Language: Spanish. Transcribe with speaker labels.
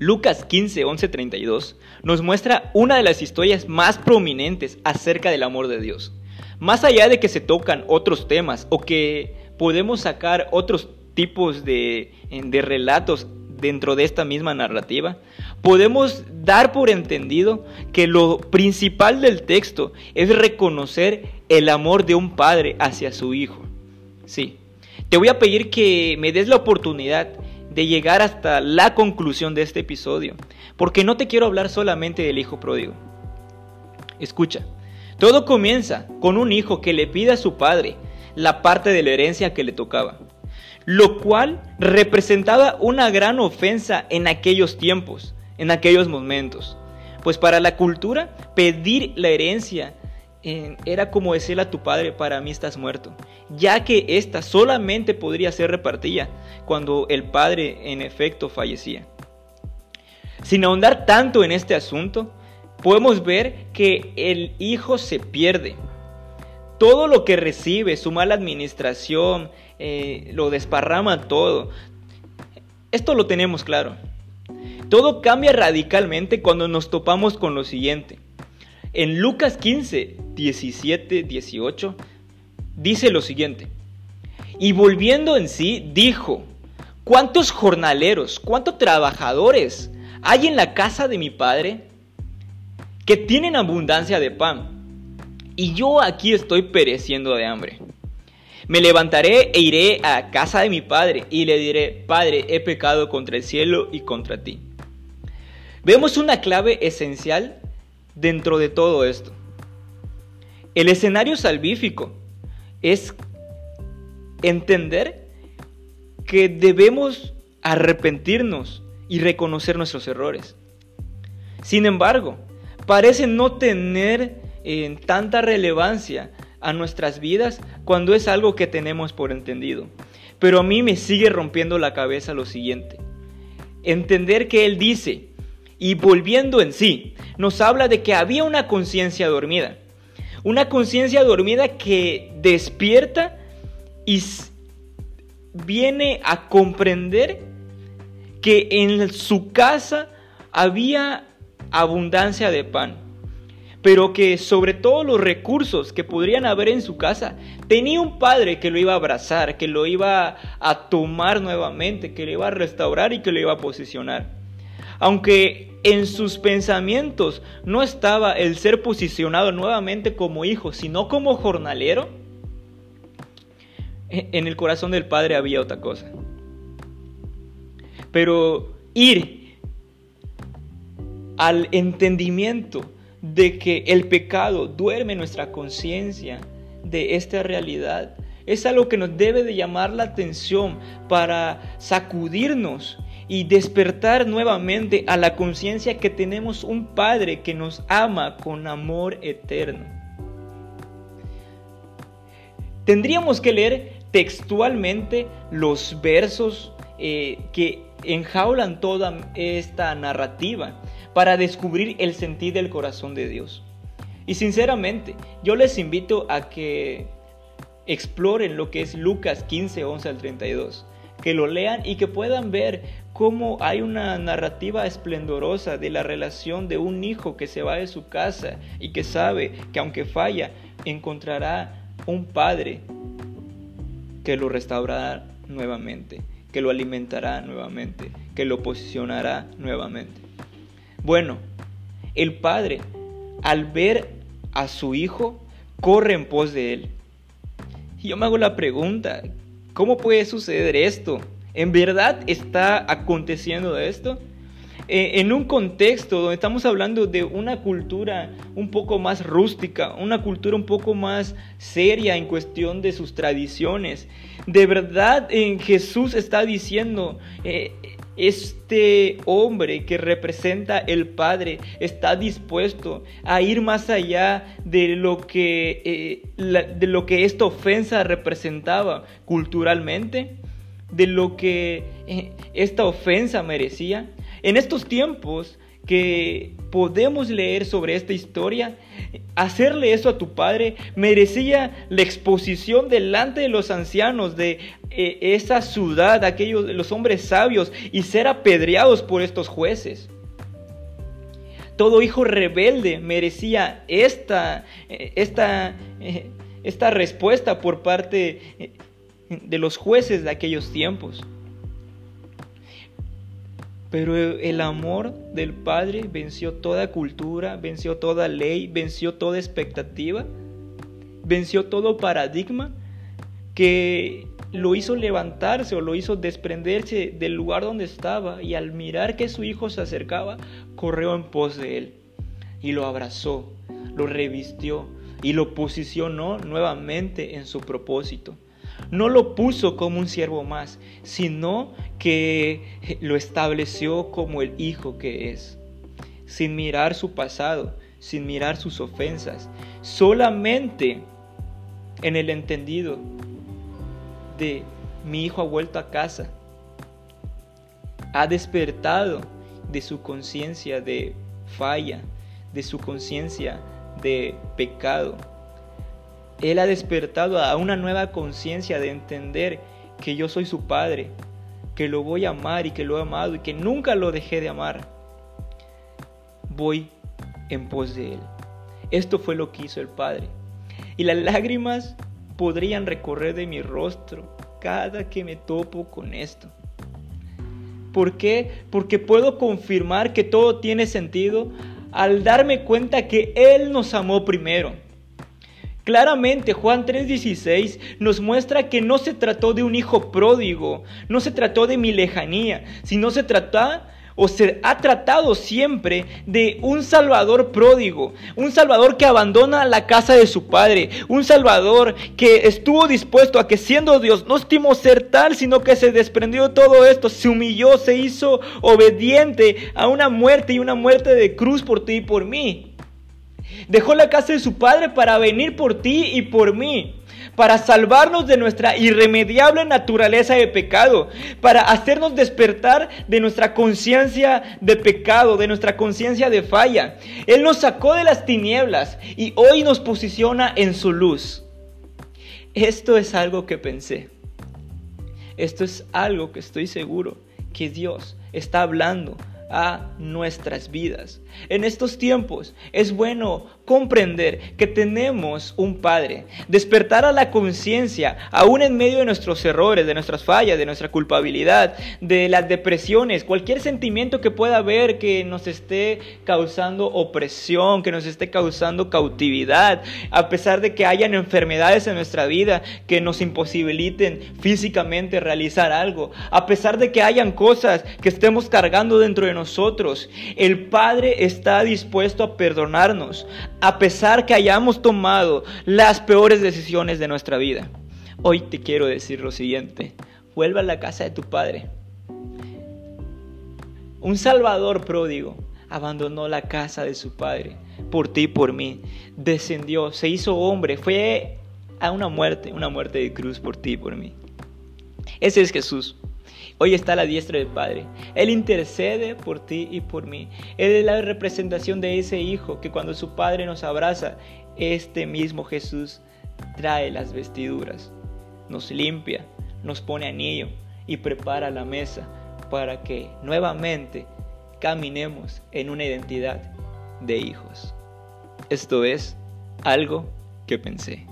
Speaker 1: Lucas 15, 11, 32 nos muestra una de las historias más prominentes acerca del amor de Dios. Más allá de que se tocan otros temas o que podemos sacar otros tipos de, de relatos dentro de esta misma narrativa, podemos dar por entendido que lo principal del texto es reconocer el amor de un padre hacia su hijo. Sí, te voy a pedir que me des la oportunidad de llegar hasta la conclusión de este episodio, porque no te quiero hablar solamente del hijo pródigo. Escucha, todo comienza con un hijo que le pide a su padre la parte de la herencia que le tocaba, lo cual representaba una gran ofensa en aquellos tiempos, en aquellos momentos. Pues para la cultura, pedir la herencia era como decirle a tu padre, para mí estás muerto, ya que ésta solamente podría ser repartida cuando el padre en efecto fallecía. Sin ahondar tanto en este asunto, podemos ver que el hijo se pierde. Todo lo que recibe, su mala administración, eh, lo desparrama todo. Esto lo tenemos claro. Todo cambia radicalmente cuando nos topamos con lo siguiente. En Lucas 15, 17, 18, dice lo siguiente. Y volviendo en sí, dijo, ¿cuántos jornaleros, cuántos trabajadores hay en la casa de mi padre que tienen abundancia de pan? Y yo aquí estoy pereciendo de hambre. Me levantaré e iré a casa de mi padre y le diré, Padre, he pecado contra el cielo y contra ti Vemos una clave esencial dentro de todo esto. El escenario salvífico es entender que debemos arrepentirnos y reconocer nuestros errores. Sin embargo, parece no tener eh, tanta relevancia a nuestras vidas cuando es algo que tenemos por entendido. Pero a mí me sigue rompiendo la cabeza lo siguiente. Entender que Él dice, y volviendo en sí, nos habla de que había una conciencia dormida. Una conciencia dormida que despierta y viene a comprender que en su casa había abundancia de pan, pero que sobre todo los recursos que podrían haber en su casa, tenía un padre que lo iba a abrazar, que lo iba a tomar nuevamente, que lo iba a restaurar y que lo iba a posicionar. Aunque en sus pensamientos no estaba el ser posicionado nuevamente como hijo, sino como jornalero, e-, en el corazón del Padre había otra cosa. Pero ir al entendimiento de que el pecado duerme nuestra conciencia de esta realidad es algo que nos debe de llamar la atención para sacudirnos y despertar nuevamente a la conciencia que tenemos un Padre que nos ama con amor eterno. Tendríamos que leer textualmente los versos eh, que enjaulan toda esta narrativa para descubrir el sentido del corazón de Dios. Y sinceramente, yo les invito a que exploren lo que es Lucas 15, 11 al 32 que lo lean y que puedan ver cómo hay una narrativa esplendorosa de la relación de un hijo que se va de su casa y que sabe que aunque falla, encontrará un padre que lo restaurará nuevamente, que lo alimentará nuevamente, que lo posicionará nuevamente. Bueno, el padre, al ver a su hijo, corre en pos de él. Y yo me hago la pregunta, ¿Cómo puede suceder esto? ¿En verdad está aconteciendo esto? Eh, en un contexto donde estamos hablando de una cultura un poco más rústica, una cultura un poco más seria en cuestión de sus tradiciones. De verdad, en Jesús está diciendo, eh, este hombre que representa el Padre está dispuesto a ir más allá de lo que, eh, de lo que esta ofensa representaba culturalmente, de lo que eh, esta ofensa merecía. En estos tiempos que podemos leer sobre esta historia, hacerle eso a tu padre merecía la exposición delante de los ancianos de eh, esa ciudad, aquellos los hombres sabios y ser apedreados por estos jueces. Todo hijo rebelde merecía esta, eh, esta, esta respuesta por parte de los jueces de aquellos tiempos. Pero el amor del Padre venció toda cultura, venció toda ley, venció toda expectativa, venció todo paradigma que lo hizo levantarse o lo hizo desprenderse del lugar donde estaba y al mirar que su hijo se acercaba, corrió en pos de él y lo abrazó, lo revistió y lo posicionó nuevamente en su propósito no lo puso como un siervo más, sino que lo estableció como el hijo que es, sin mirar su pasado, sin mirar sus ofensas, solamente en el entendido de mi hijo ha vuelto a casa, ha despertado de su conciencia de falla, de su conciencia de pecado, él ha despertado a una nueva conciencia de entender que yo soy su padre, que lo voy a amar y que lo he amado y que nunca lo dejé de amar. Voy en pos de Él. Esto fue lo que hizo el Padre. Y las lágrimas podrían recorrer de mi rostro cada que me topo con esto. ¿Por qué? Porque puedo confirmar que todo tiene sentido al darme cuenta que Él nos amó primero. Claramente Juan 3:16 nos muestra que no se trató de un hijo pródigo, no se trató de mi lejanía, sino se trata o se ha tratado siempre de un Salvador pródigo, un Salvador que abandona la casa de su Padre, un Salvador que estuvo dispuesto a que siendo Dios no estimó ser tal, sino que se desprendió de todo esto, se humilló, se hizo obediente a una muerte y una muerte de cruz por ti y por mí. Dejó la casa de su padre para venir por ti y por mí, para salvarnos de nuestra irremediable naturaleza de pecado, para hacernos despertar de nuestra conciencia de pecado, de nuestra conciencia de falla. Él nos sacó de las tinieblas y hoy nos posiciona en su luz. Esto es algo que pensé. Esto es algo que estoy seguro que Dios está hablando a nuestras vidas. En estos tiempos es bueno comprender que tenemos un Padre, despertar a la conciencia, aún en medio de nuestros errores, de nuestras fallas, de nuestra culpabilidad, de las depresiones, cualquier sentimiento que pueda haber que nos esté causando opresión, que nos esté causando cautividad, a pesar de que hayan enfermedades en nuestra vida que nos imposibiliten físicamente realizar algo, a pesar de que hayan cosas que estemos cargando dentro de nosotros, el Padre está dispuesto a perdonarnos, a pesar que hayamos tomado las peores decisiones de nuestra vida. Hoy te quiero decir lo siguiente, vuelva a la casa de tu padre. Un salvador pródigo abandonó la casa de su padre por ti y por mí. Descendió, se hizo hombre, fue a una muerte, una muerte de cruz por ti y por mí. Ese es Jesús. Hoy está a la diestra del Padre. Él intercede por ti y por mí. Él es la representación de ese Hijo que cuando su Padre nos abraza, este mismo Jesús trae las vestiduras, nos limpia, nos pone anillo y prepara la mesa para que nuevamente caminemos en una identidad de hijos. Esto es algo que pensé.